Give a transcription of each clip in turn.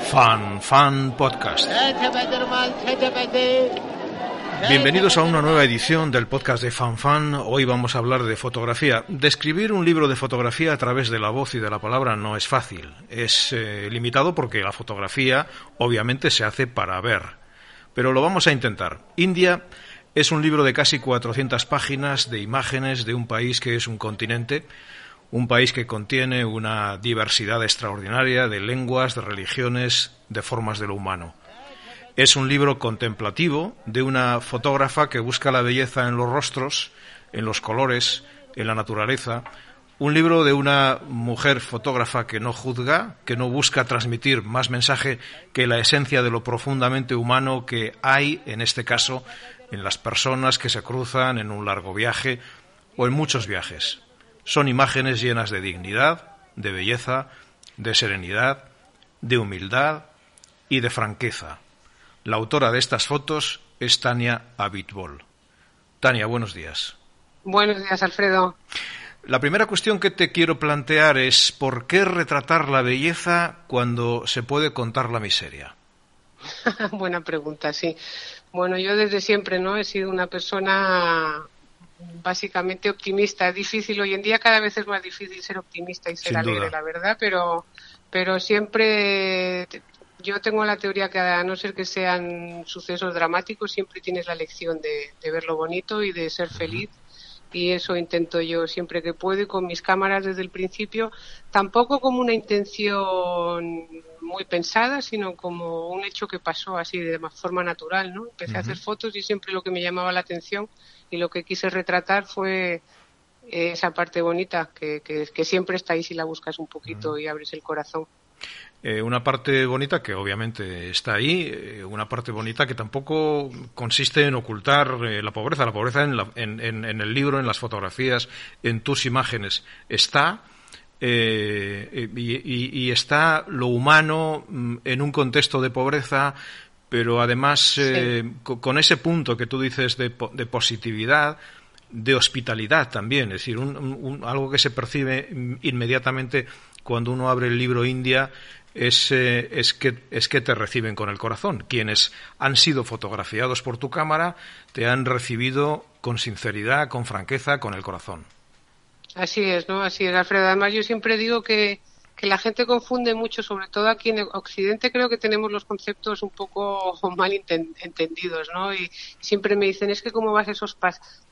Fan Fan Podcast. Bienvenidos a una nueva edición del podcast de Fan Fan. Hoy vamos a hablar de fotografía. Describir un libro de fotografía a través de la voz y de la palabra no es fácil. Es eh, limitado porque la fotografía obviamente se hace para ver. Pero lo vamos a intentar. India es un libro de casi 400 páginas de imágenes de un país que es un continente, un país que contiene una diversidad extraordinaria de lenguas, de religiones, de formas de lo humano. Es un libro contemplativo de una fotógrafa que busca la belleza en los rostros, en los colores, en la naturaleza. Un libro de una mujer fotógrafa que no juzga, que no busca transmitir más mensaje que la esencia de lo profundamente humano que hay, en este caso, en las personas que se cruzan en un largo viaje o en muchos viajes. Son imágenes llenas de dignidad, de belleza, de serenidad, de humildad y de franqueza. La autora de estas fotos es Tania Abitbol. Tania, buenos días. Buenos días, Alfredo. La primera cuestión que te quiero plantear es ¿por qué retratar la belleza cuando se puede contar la miseria? Buena pregunta, sí. Bueno, yo desde siempre no he sido una persona básicamente optimista. Es difícil hoy en día, cada vez es más difícil ser optimista y ser alegre, la verdad, pero, pero siempre yo tengo la teoría que a no ser que sean sucesos dramáticos, siempre tienes la lección de, de ver lo bonito y de ser feliz y eso intento yo siempre que puedo y con mis cámaras desde el principio, tampoco como una intención muy pensada, sino como un hecho que pasó así de forma natural, ¿no? Empecé a hacer fotos y siempre lo que me llamaba la atención y lo que quise retratar fue esa parte bonita que, que, siempre está ahí si la buscas un poquito y abres el corazón. Eh, una parte bonita que obviamente está ahí, eh, una parte bonita que tampoco consiste en ocultar eh, la pobreza. La pobreza en, en, en, el libro, en las fotografías, en tus imágenes está. Y, y, está lo humano mm, en un contexto de pobreza, pero además con ese punto que tú dices de, de positividad, de hospitalidad también, es decir, algo que se percibe inmediatamente cuando uno abre el libro India es, es, que, es que te reciben con el corazón. Quienes han sido fotografiados por tu cámara te han recibido con sinceridad, con franqueza, con el corazón. Así es, ¿no? Así es, Alfredo. Además, yo siempre digo que, que la gente confunde mucho, sobre todo aquí en Occidente creo que tenemos los conceptos un poco mal entendidos, ¿no? Y siempre me dicen, es que cómo vas a esos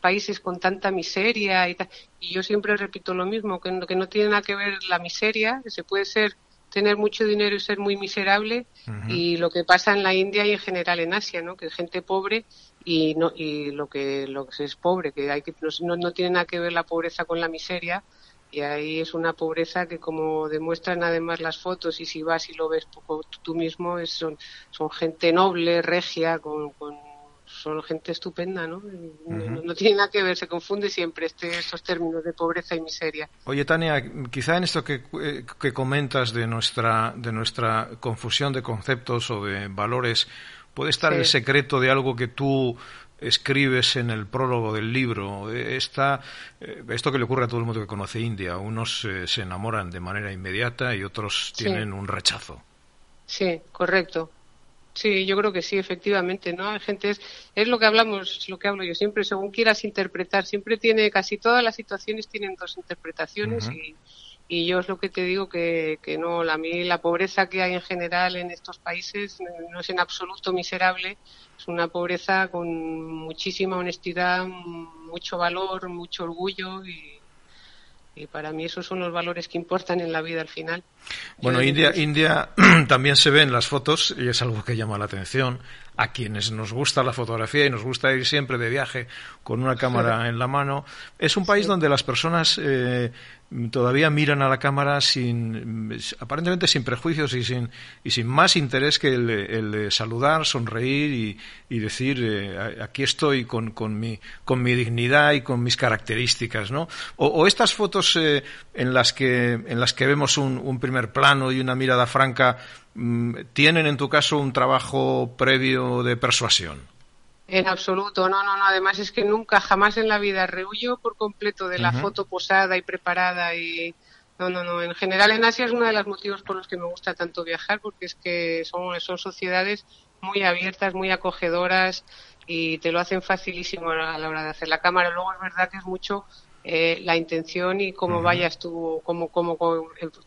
países con tanta miseria y tal. Y yo siempre repito lo mismo, que que no tiene nada que ver la miseria, que se puede ser tener mucho dinero y ser muy miserable y lo que pasa en la India y en general en Asia, ¿no? Que es gente pobre y no y lo que lo que es pobre, que hay que no, no tiene nada que ver la pobreza con la miseria y ahí es una pobreza que como demuestran además las fotos y si vas y lo ves poco tú mismo es, son, son gente noble, regia, con son gente estupenda, ¿no? no, tiene nada que ver, se confunde siempre este, estos términos de pobreza y miseria. Oye, Tania, quizá en esto que, eh, que comentas de nuestra, de nuestra confusión de conceptos o de valores, puede estar el secreto de algo que tú escribes en el prólogo del libro. Esta, eh, esto que le ocurre a todo el mundo que conoce India. Unos eh, se enamoran de manera inmediata y otros tienen un rechazo. Sí, correcto. Sí, yo creo que sí, efectivamente, ¿no? Hay gente, es, es lo que hablamos, lo que hablo yo siempre, según quieras interpretar, siempre tiene, casi todas las situaciones tienen dos interpretaciones y, y yo es lo que te digo que, que no, a mí la pobreza que hay en general en estos países no es en absoluto miserable, es una pobreza con muchísima honestidad, mucho valor, mucho orgullo y, y para mí esos son los valores que importan en la vida al final. Bueno, India, India también se ve en las fotos y es algo que llama la atención a quienes nos gusta la fotografía y nos gusta ir siempre de viaje con una cámara en la mano. Es un país donde las personas eh, todavía miran a la cámara sin aparentemente sin prejuicios y sin y sin más interés que el, de saludar, sonreír y, decir eh, aquí estoy con, con, mi con mi dignidad y con mis características, ¿no? O, estas fotos eh, en las que en las que vemos un, un primer plano y una mirada franca Mm, ¿tienen en tu caso un trabajo previo de persuasión? En absoluto, no, no, no. Además es que nunca, jamás en la vida rehuyo por completo de la foto posada y preparada y no, no, no. En general en Asia es uno de los motivos por los que me gusta tanto viajar porque es que son, son sociedades muy abiertas, muy acogedoras y te lo hacen facilísimo a la hora de hacer la cámara. Luego es verdad que es mucho eh, la intención y cómo vayas tú, cómo, cómo,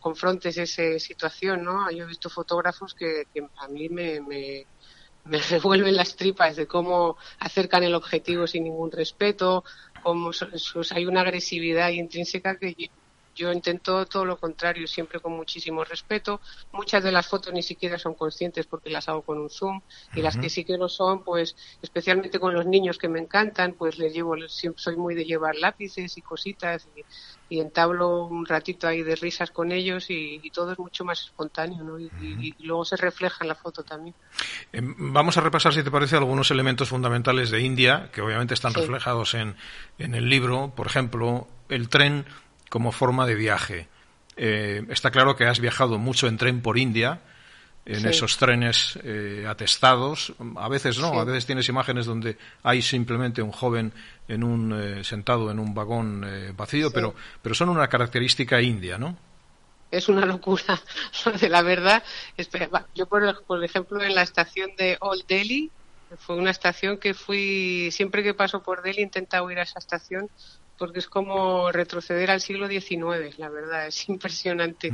confrontes esa situación, ¿no? Yo he visto fotógrafos que, a mí me, me, me, revuelven las tripas de cómo acercan el objetivo sin ningún respeto, cómo hay una agresividad intrínseca que yo intento todo lo contrario, siempre con muchísimo respeto. Muchas de las fotos ni siquiera son conscientes porque las hago con un zoom y las que sí que lo son, pues especialmente con los niños que me encantan, pues les llevo, siempre soy muy de llevar lápices y cositas y, entablo un ratito ahí de risas con ellos y, todo es mucho más espontáneo, ¿no? Y, luego se refleja en la foto también. Em, vamos a repasar, si te parece, algunos elementos fundamentales de India que obviamente están reflejados en, en el libro. Por ejemplo, el tren como forma de viaje. Eh, está claro que has viajado mucho en tren por India, en esos trenes eh, atestados. A veces no, a veces tienes imágenes donde hay simplemente un joven en un, eh, sentado en un vagón vacío, pero, pero son una característica india, ¿no? Es una locura, de la verdad. Yo, por, por ejemplo, en la estación de Old Delhi, fue una estación que fui, siempre que paso por Delhi intento ir a esa estación porque es como retroceder al siglo XIX, la verdad, es impresionante.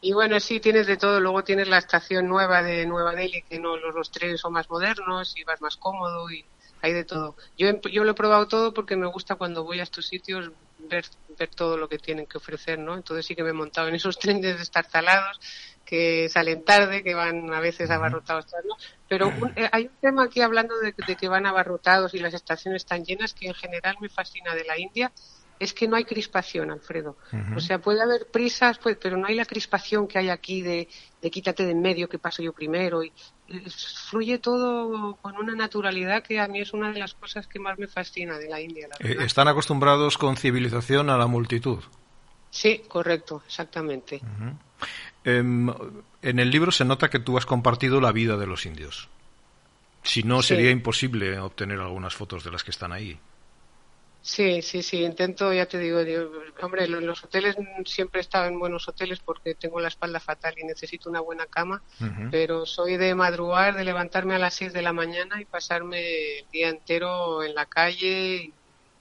Y bueno, sí, tienes de todo. Luego tienes la estación nueva de Nueva Delhi, que no los, trenes son más modernos y vas más cómodo y hay de todo. Yo, yo lo he probado todo porque me gusta cuando voy a estos sitios ver, ver todo lo que tienen que ofrecer, ¿no? Entonces sí que me he montado en esos trenes destartalados que salen tarde, que van a veces abarrotados. ¿no? Pero eh, hay un tema aquí hablando de, que van abarrotados y las estaciones están llenas que en general me fascina de la India. Es que no hay crispación, Alfredo. O sea, puede haber prisas, pues, pero no hay la crispación que hay aquí de, quítate de en medio, que paso yo primero. Y, fluye todo con una naturalidad que a mí es una de las cosas que más me fascina de la India. Eh, ¿Están acostumbrados con civilización a la multitud? Sí, correcto, exactamente. Em, en el libro se nota que tú has compartido la vida de los indios. Si no, sería imposible obtener algunas fotos de las que están ahí. Sí, sí, sí, intento, ya te digo, hombre, en los hoteles siempre he estado en buenos hoteles porque tengo la espalda fatal y necesito una buena cama, pero soy de madrugar, de levantarme a las 6 de la mañana y pasarme el día entero en la calle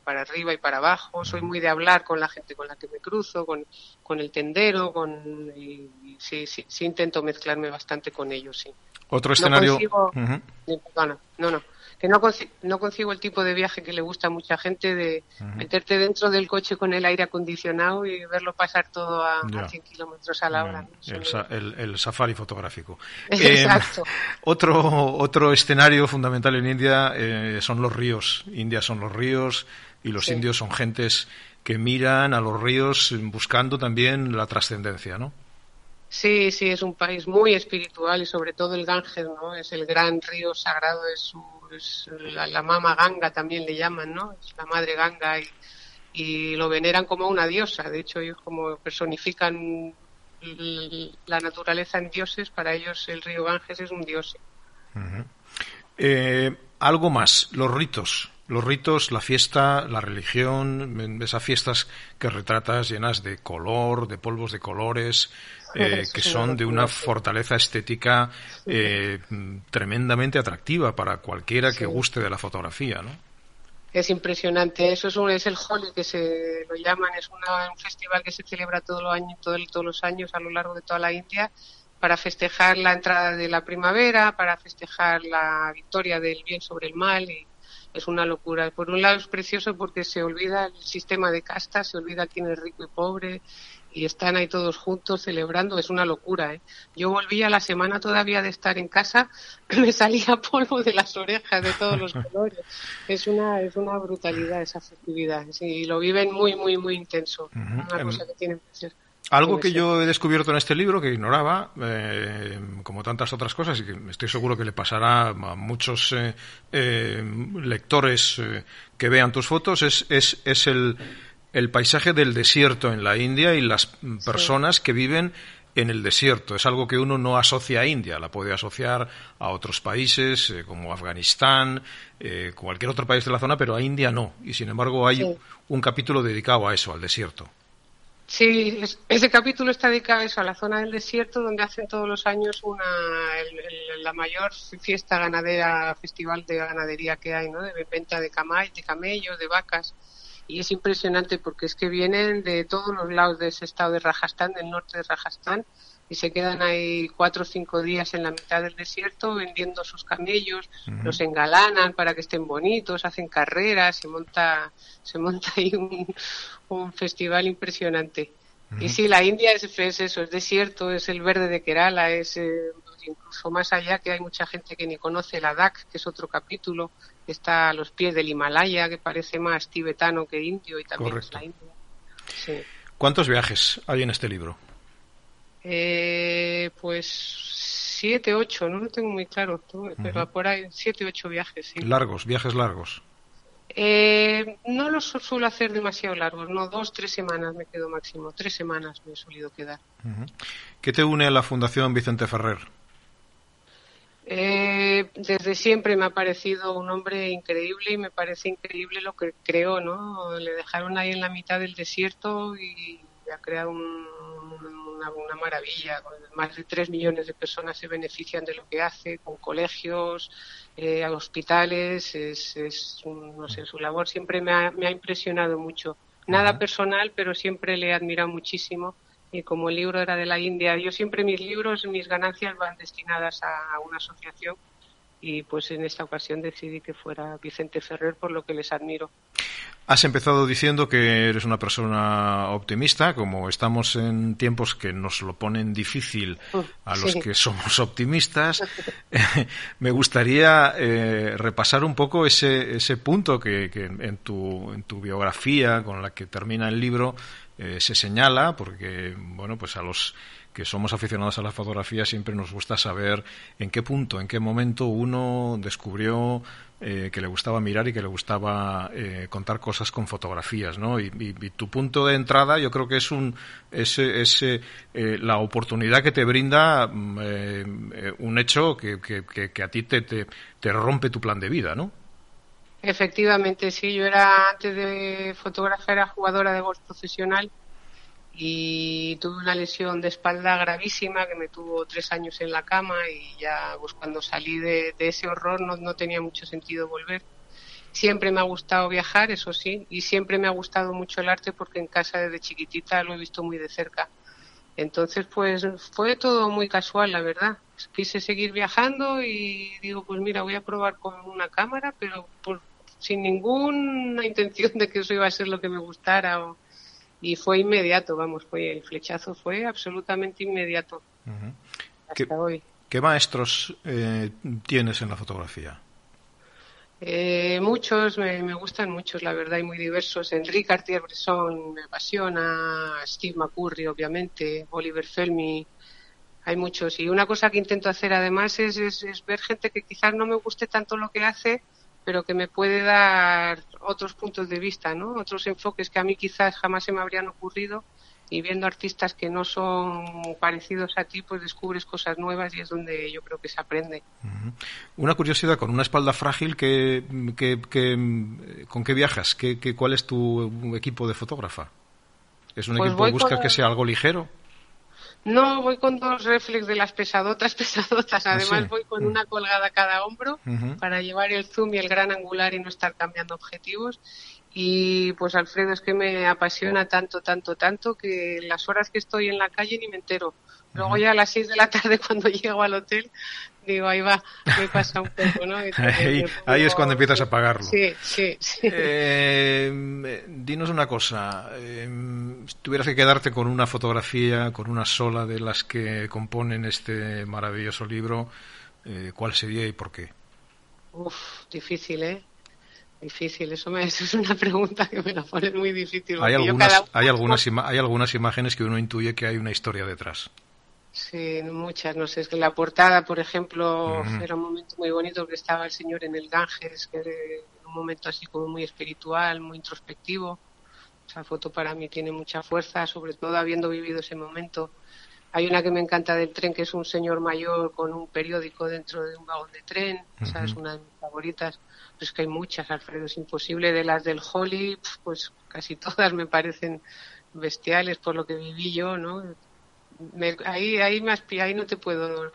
para arriba y para abajo, soy muy de hablar con la gente con la que me cruzo, con, con el tendero, con y, sí, sí, sí, intento mezclarme bastante con ellos, sí. Otro escenario. No, no, no, que no, consigo, no consigo el tipo de viaje que le gusta a mucha gente de meterte dentro del coche con el aire acondicionado y verlo pasar todo a, 100 kilómetros a la hora. El, safari fotográfico. Exacto. Eh, otro, otro escenario fundamental en India eh, son los ríos. India son los ríos y los indios son gentes que miran a los ríos buscando también la trascendencia, ¿no? Sí, sí, es un país muy espiritual y sobre todo el Ganges, ¿no? Es el gran río sagrado, es, la, mama Ganga también le llaman, ¿no? Es la madre Ganga y, lo veneran como una diosa. De hecho, ellos como personifican la naturaleza en dioses, para ellos el río Ganges es un dios. Eh, algo más, los ritos los ritos, la fiesta, la religión, esas fiestas que retratas llenas de color, de polvos de colores, eh, que son de una fortaleza estética eh, tremendamente atractiva para cualquiera que guste de la fotografía, ¿no? Es impresionante. Eso es, un, es el Holi que se lo llaman. Es un festival que se celebra todos los años, todos los años a lo largo de toda la India para festejar la entrada de la primavera, para festejar la victoria del bien sobre el mal y es una locura. Por un lado es precioso porque se olvida el sistema de castas, se olvida quién es rico y pobre y están ahí todos juntos celebrando, es una locura. ¿eh? Yo volví a la semana todavía de estar en casa, me salía polvo de las orejas de todos los colores. Es una, es una brutalidad esa festividad, sí, lo viven muy, muy, muy intenso. Una cosa que tienen que ser. Algo que yo he descubierto en este libro, que ignoraba, eh, como tantas otras cosas, y que estoy seguro que le pasará a muchos eh, eh, lectores eh, que vean tus fotos, es, es, es el, el paisaje del desierto en la India y las personas que viven en el desierto. Es algo que uno no asocia a India, la puede asociar a otros países eh, como Afganistán, eh, cualquier otro país de la zona, pero a India no. Y sin embargo hay Sí. un capítulo dedicado a eso, al desierto. Sí, es- ese capítulo está dedicado a eso, a la zona del desierto, donde hacen todos los años una, el- el- la mayor fiesta ganadera, festival de ganadería que hay, ¿no? De venta de camay, de camellos, de vacas. Y es impresionante porque es que vienen de todos los lados de ese estado de Rajasthan, del norte de Rajasthan, y se quedan ahí cuatro o cinco días en la mitad del desierto vendiendo sus camellos, los engalanan para que estén bonitos, hacen carreras, se monta, se monta ahí un, un festival impresionante. Y sí, la India es, es eso, es desierto, es el verde de Kerala, es eh, incluso más allá que hay mucha gente que ni conoce la Ladakh, que es otro capítulo, que está a los pies del Himalaya, que parece más tibetano que indio y también Correcto. es la India. Sí. ¿Cuántos viajes hay en este libro? Eh, pues siete, ocho, no lo tengo muy claro, tú, pero por ahí siete, ocho viajes, sí. Largos, viajes largos. Eh, no los su- suelo hacer demasiado largos, no, dos, tres semanas me quedo máximo, tres semanas me he solido quedar. ¿Qué te une a la Fundación Vicente Ferrer? Eh, desde siempre me ha parecido un hombre increíble y me parece increíble lo que creó, ¿no? Le dejaron ahí en la mitad del desierto y ha creado un- una, una maravilla. Más de tres millones de personas se benefician de lo que hace, con colegios, eh, hospitales. Es, es un- no sé, su labor siempre me ha, me ha impresionado mucho. Nada personal, pero siempre le he admirado muchísimo. Y como el libro era de la India, yo siempre mis libros, mis ganancias van destinadas a, a una asociación y pues en esta ocasión decidí que fuera Vicente Ferrer por lo que les admiro. Has empezado diciendo que eres una persona optimista, como estamos en tiempos que nos lo ponen difícil a los Sí. que somos optimistas. Me gustaría eh, repasar un poco ese, ese punto que, que en, tu, en tu biografía, con la que termina el libro, eh, se señala, porque bueno, pues a los que somos aficionados a la fotografía siempre nos gusta saber en qué punto, en qué momento uno descubrió eh, que le gustaba mirar y que le gustaba eh, contar cosas con fotografías, ¿no? Y, tu punto de entrada yo creo que es un es, es, eh, la oportunidad que te brinda mm, un hecho que- que- que a ti te, te, te rompe tu plan de vida, ¿no? Efectivamente, sí, yo era antes de fotógrafa era jugadora de golf profesional y tuve una lesión de espalda gravísima que me tuvo tres años en la cama y ya pues cuando salí de, ese horror no, no tenía mucho sentido volver. Siempre me ha gustado viajar, eso sí, y siempre me ha gustado mucho el arte porque en casa desde chiquitita lo he visto muy de cerca. Entonces, pues fue todo muy casual, la verdad. Quise seguir viajando y digo, pues mira, voy a probar con una cámara, pero por, sin ninguna intención de que eso iba a ser lo que me gustara. o- y fue inmediato, vamos, fue el flechazo fue absolutamente inmediato hasta ¿Qué, hoy. qué maestros eh, tienes en la fotografía? Eh, muchos, me, me gustan muchos, la verdad, y muy diversos. Enrique Cartier-Bresson me apasiona, Steve McCurry, obviamente, Oliver Felmy, hay muchos. Y una cosa que intento hacer además es, es, es ver gente que quizás no me guste tanto lo que hace, pero que me puede dar otros puntos de vista, ¿no? Otros enfoques que a mí quizás jamás se me habrían ocurrido y viendo artistas que no son parecidos a ti, pues descubres cosas nuevas y es donde yo creo que se aprende. Una curiosidad, con una espalda frágil, ¿qué, qué- qué- con qué viajas? ¿Qué, qué- cuál es tu equipo de fotógrafa? ¿Es un Pues equipo voy buscas con- que sea algo ligero? No, voy con dos reflex de las pesadotas, pesadotas. ¿Ah, Además, sí? voy con Mm. una colgada a cada hombro para llevar el zoom y el gran angular y no estar cambiando objetivos. Y pues Alfredo es que me apasiona tanto, tanto, tanto que las horas que estoy en la calle ni me entero. Luego ya a las seis de la tarde cuando llego al hotel digo, ahí va, me pasa un poco, ¿no? ahí, es cuando empiezas a pagarlo. Sí, sí, sí. Eh, dinos una cosa, eh, si tuvieras que quedarte con una fotografía, con una sola de las que componen este maravilloso libro, eh, ¿cuál sería y por qué? Uf, difícil, ¿eh? Difícil, eso, me, eso es una pregunta que me la pones muy difícil. Hay algunas, hay, algunas hay algunas imágenes que uno intuye que hay una historia detrás. Sí, muchas, no sé, es que la portada, por ejemplo, era un momento muy bonito porque estaba el señor en el Ganges, que era un momento así como muy espiritual, muy introspectivo. Esa foto para mí tiene mucha fuerza, sobre todo habiendo vivido ese momento. Hay una que me encanta del tren, que es un señor mayor con un periódico dentro de un vagón de tren. Esa es una de mis favoritas. Pero es que hay muchas, Alfredo, es imposible. De las del Holly, pues casi todas me parecen bestiales por lo que viví yo, ¿no? ahí, ahí, más, ahí no te puedo.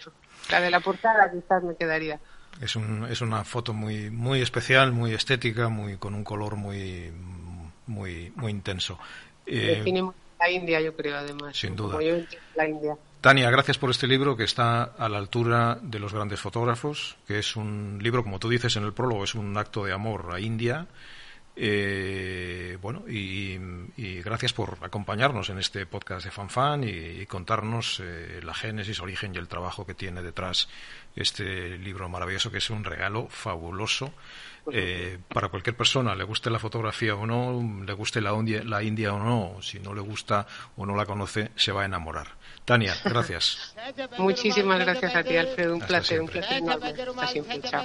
La de la portada quizás me quedaría. Es, un, es una foto muy, muy especial, muy estética, muy con un color muy, muy, muy intenso. Eh, Define la India, yo creo, además. Sin duda. la India. Tania, gracias por este libro que está a la altura de los grandes fotógrafos, que es un libro, como tú dices en el prólogo, es un acto de amor a India eh, bueno, y, gracias por acompañarnos en este podcast de FanFan y, contarnos eh, la génesis, origen y el trabajo que tiene detrás este libro maravilloso que es un regalo fabuloso eh, para cualquier persona, le guste la fotografía o no, le guste la, la India o no, si no le gusta o no la conoce, se va a enamorar. Tania, gracias. Muchísimas gracias a ti, Alfredo. Un placer, un placer enorme. Hasta siempre. Chao.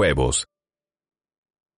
huevos.